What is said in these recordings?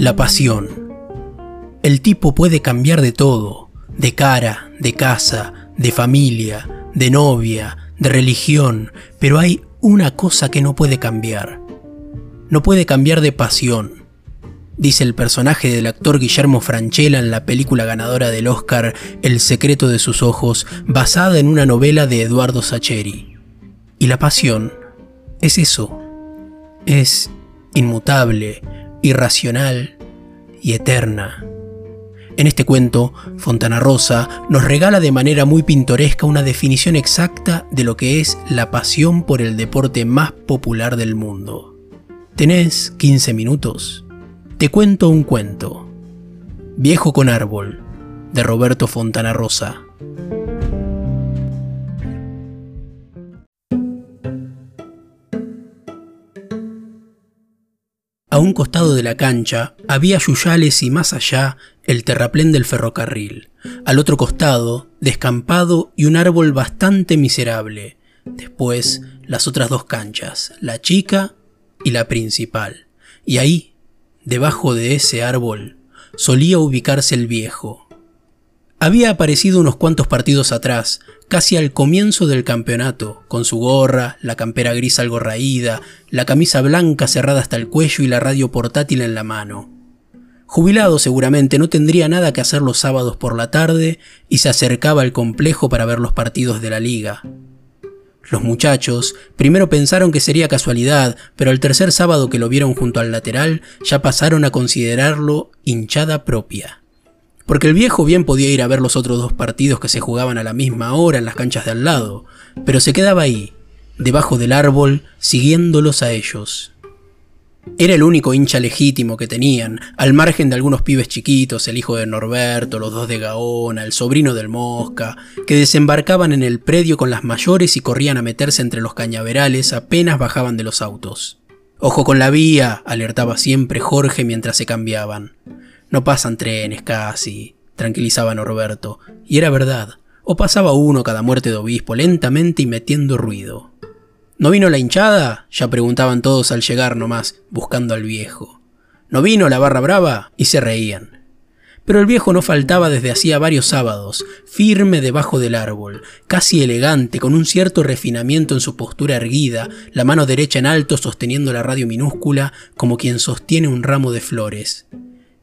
La pasión. El tipo puede cambiar de todo, de cara, de casa, de familia, de novia, de religión, pero hay una cosa que no puede cambiar. No puede cambiar de pasión, dice el personaje del actor Guillermo Franchella en la película ganadora del Oscar El secreto de sus ojos, basada en una novela de Eduardo Sacheri. Y la pasión es eso, es inmutable, irracional y eterna. En este cuento, Fontana Rosa nos regala de manera muy pintoresca una definición exacta de lo que es la pasión por el deporte más popular del mundo. ¿Tenés 15 minutos? Te cuento un cuento. Viejo con árbol, de Roberto Fontana Rosa. Un costado de la cancha había yuyales y más allá el terraplén del ferrocarril. Al otro costado, descampado y un árbol bastante miserable. Después, las otras dos canchas, la chica y la principal. Y ahí, debajo de ese árbol, solía ubicarse el viejo, había aparecido unos cuantos partidos atrás, casi al comienzo del campeonato, con su gorra, la campera gris algo raída, la camisa blanca cerrada hasta el cuello y la radio portátil en la mano. Jubilado seguramente no tendría nada que hacer los sábados por la tarde y se acercaba al complejo para ver los partidos de la liga. Los muchachos primero pensaron que sería casualidad, pero al tercer sábado que lo vieron junto al lateral ya pasaron a considerarlo hinchada propia porque el viejo bien podía ir a ver los otros dos partidos que se jugaban a la misma hora en las canchas de al lado, pero se quedaba ahí, debajo del árbol, siguiéndolos a ellos. Era el único hincha legítimo que tenían, al margen de algunos pibes chiquitos, el hijo de Norberto, los dos de Gaona, el sobrino del Mosca, que desembarcaban en el predio con las mayores y corrían a meterse entre los cañaverales apenas bajaban de los autos. Ojo con la vía, alertaba siempre Jorge mientras se cambiaban. No pasan trenes casi, tranquilizaba Norberto, y era verdad, o pasaba uno cada muerte de obispo lentamente y metiendo ruido. ¿No vino la hinchada? ya preguntaban todos al llegar nomás, buscando al viejo. ¿No vino la barra brava? y se reían. Pero el viejo no faltaba desde hacía varios sábados, firme debajo del árbol, casi elegante, con un cierto refinamiento en su postura erguida, la mano derecha en alto sosteniendo la radio minúscula como quien sostiene un ramo de flores.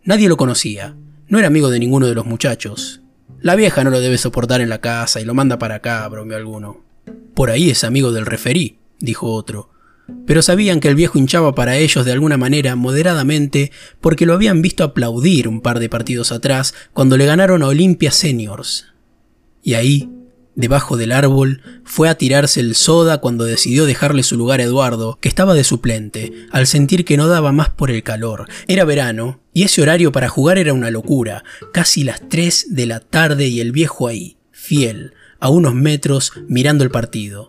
Nadie lo conocía, no era amigo de ninguno de los muchachos. La vieja no lo debe soportar en la casa y lo manda para acá, bromeó alguno. Por ahí es amigo del referí, dijo otro. Pero sabían que el viejo hinchaba para ellos de alguna manera moderadamente porque lo habían visto aplaudir un par de partidos atrás cuando le ganaron a Olimpia Seniors. Y ahí debajo del árbol, fue a tirarse el soda cuando decidió dejarle su lugar a Eduardo, que estaba de suplente, al sentir que no daba más por el calor. Era verano, y ese horario para jugar era una locura, casi las 3 de la tarde y el viejo ahí, fiel, a unos metros, mirando el partido.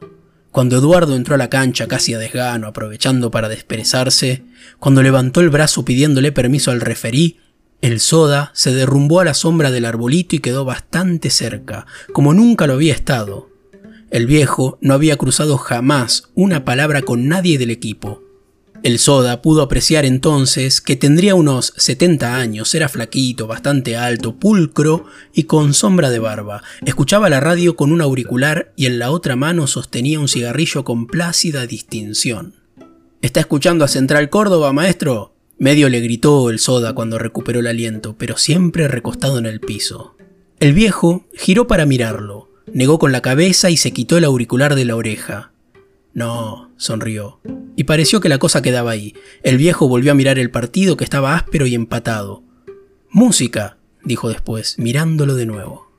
Cuando Eduardo entró a la cancha casi a desgano, aprovechando para desperezarse, cuando levantó el brazo pidiéndole permiso al referí, el soda se derrumbó a la sombra del arbolito y quedó bastante cerca, como nunca lo había estado. El viejo no había cruzado jamás una palabra con nadie del equipo. El soda pudo apreciar entonces que tendría unos 70 años, era flaquito, bastante alto, pulcro y con sombra de barba. Escuchaba la radio con un auricular y en la otra mano sostenía un cigarrillo con plácida distinción. ¿Está escuchando a Central Córdoba, maestro? Medio le gritó el soda cuando recuperó el aliento, pero siempre recostado en el piso. El viejo giró para mirarlo, negó con la cabeza y se quitó el auricular de la oreja. No, sonrió. Y pareció que la cosa quedaba ahí. El viejo volvió a mirar el partido que estaba áspero y empatado. Música, dijo después, mirándolo de nuevo.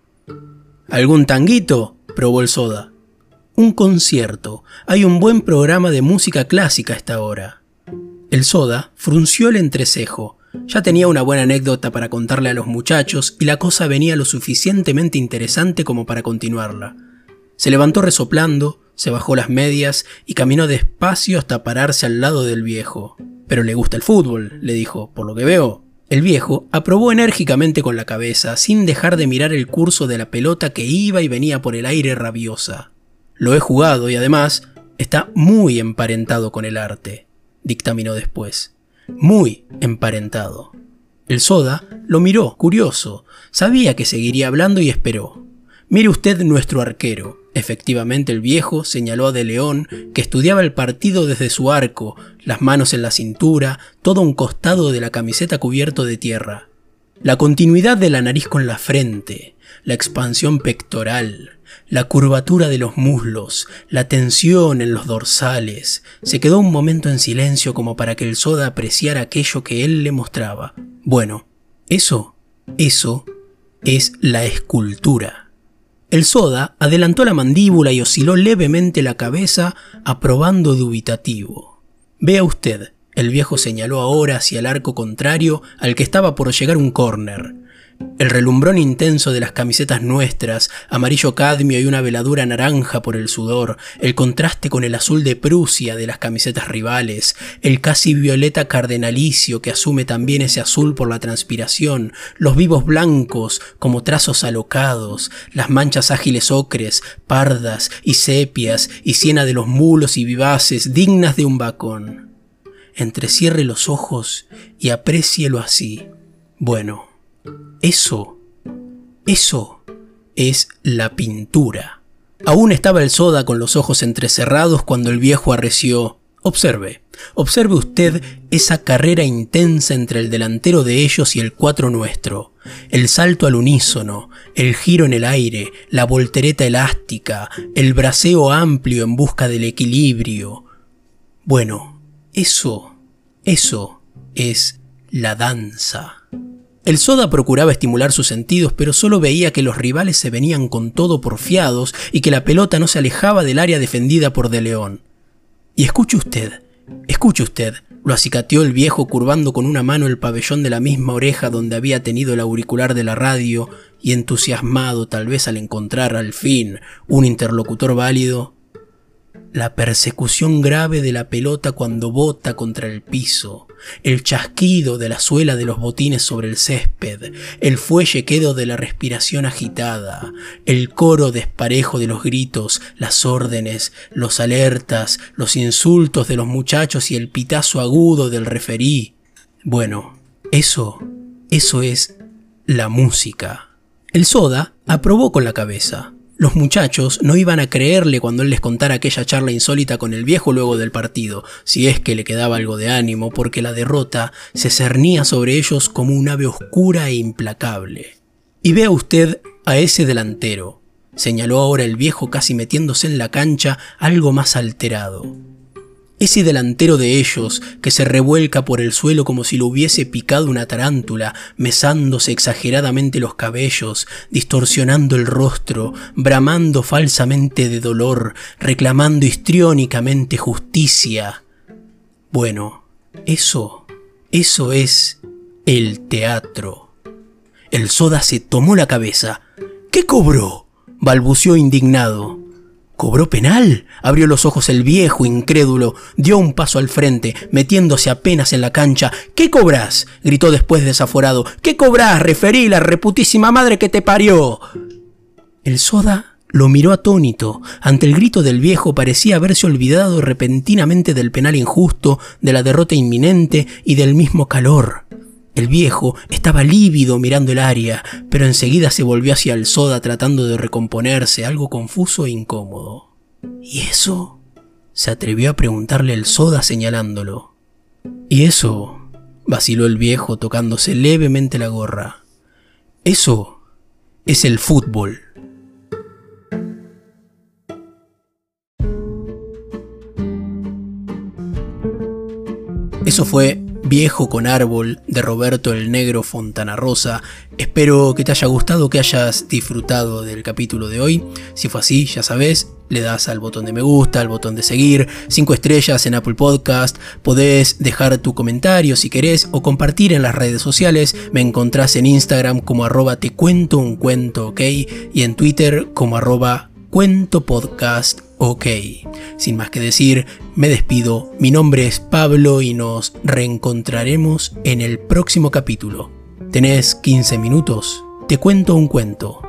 ¿Algún tanguito? probó el soda. Un concierto. Hay un buen programa de música clásica a esta hora. El soda frunció el entrecejo. Ya tenía una buena anécdota para contarle a los muchachos y la cosa venía lo suficientemente interesante como para continuarla. Se levantó resoplando, se bajó las medias y caminó despacio hasta pararse al lado del viejo. Pero le gusta el fútbol, le dijo, por lo que veo. El viejo aprobó enérgicamente con la cabeza, sin dejar de mirar el curso de la pelota que iba y venía por el aire rabiosa. Lo he jugado y además está muy emparentado con el arte dictaminó después. Muy emparentado. El soda lo miró, curioso. Sabía que seguiría hablando y esperó. Mire usted nuestro arquero. Efectivamente el viejo señaló a De León, que estudiaba el partido desde su arco, las manos en la cintura, todo un costado de la camiseta cubierto de tierra. La continuidad de la nariz con la frente, la expansión pectoral, la curvatura de los muslos, la tensión en los dorsales. Se quedó un momento en silencio como para que el soda apreciara aquello que él le mostraba. Bueno, eso, eso es la escultura. El soda adelantó la mandíbula y osciló levemente la cabeza, aprobando dubitativo. Vea usted, el viejo señaló ahora hacia el arco contrario al que estaba por llegar un córner. El relumbrón intenso de las camisetas nuestras, amarillo cadmio y una veladura naranja por el sudor, el contraste con el azul de Prusia de las camisetas rivales, el casi violeta cardenalicio que asume también ese azul por la transpiración, los vivos blancos como trazos alocados, las manchas ágiles ocres, pardas y sepias y siena de los mulos y vivaces dignas de un bacón. Entrecierre los ojos y aprécielo así. Bueno, eso, eso es la pintura. Aún estaba el soda con los ojos entrecerrados cuando el viejo arreció. Observe, observe usted esa carrera intensa entre el delantero de ellos y el cuatro nuestro, el salto al unísono, el giro en el aire, la voltereta elástica, el braceo amplio en busca del equilibrio. Bueno, eso, eso es la danza. El Soda procuraba estimular sus sentidos, pero solo veía que los rivales se venían con todo porfiados y que la pelota no se alejaba del área defendida por De León. Y escuche usted, escuche usted, lo acicateó el viejo curvando con una mano el pabellón de la misma oreja donde había tenido el auricular de la radio y entusiasmado tal vez al encontrar al fin un interlocutor válido, la persecución grave de la pelota cuando bota contra el piso, el chasquido de la suela de los botines sobre el césped, el fuelle quedo de la respiración agitada, el coro desparejo de los gritos, las órdenes, los alertas, los insultos de los muchachos y el pitazo agudo del referí. Bueno, eso, eso es la música. El soda aprobó con la cabeza. Los muchachos no iban a creerle cuando él les contara aquella charla insólita con el viejo luego del partido, si es que le quedaba algo de ánimo, porque la derrota se cernía sobre ellos como un ave oscura e implacable. Y vea usted a ese delantero, señaló ahora el viejo casi metiéndose en la cancha algo más alterado. Ese delantero de ellos que se revuelca por el suelo como si lo hubiese picado una tarántula, mesándose exageradamente los cabellos, distorsionando el rostro, bramando falsamente de dolor, reclamando histriónicamente justicia. Bueno, eso, eso es el teatro. El soda se tomó la cabeza. ¿Qué cobró? balbuceó indignado. ¿Cobró penal? Abrió los ojos el viejo, incrédulo, dio un paso al frente, metiéndose apenas en la cancha. ¿Qué cobras? gritó después desaforado. ¿Qué cobras? Referí la reputísima madre que te parió. El soda lo miró atónito. Ante el grito del viejo parecía haberse olvidado repentinamente del penal injusto, de la derrota inminente y del mismo calor. El viejo estaba lívido mirando el área, pero enseguida se volvió hacia el soda tratando de recomponerse, algo confuso e incómodo. ¿Y eso? se atrevió a preguntarle el soda señalándolo. ¿Y eso? vaciló el viejo tocándose levemente la gorra. Eso es el fútbol. Eso fue Viejo con Árbol de Roberto el Negro Fontana Rosa. Espero que te haya gustado, que hayas disfrutado del capítulo de hoy. Si fue así, ya sabes, le das al botón de me gusta, al botón de seguir, 5 estrellas en Apple Podcast, podés dejar tu comentario si querés o compartir en las redes sociales. Me encontrás en Instagram como arroba te cuento un cuento, ok, y en Twitter como arroba cuento podcast ok. Sin más que decir, me despido, mi nombre es Pablo y nos reencontraremos en el próximo capítulo. ¿Tenés 15 minutos? Te cuento un cuento.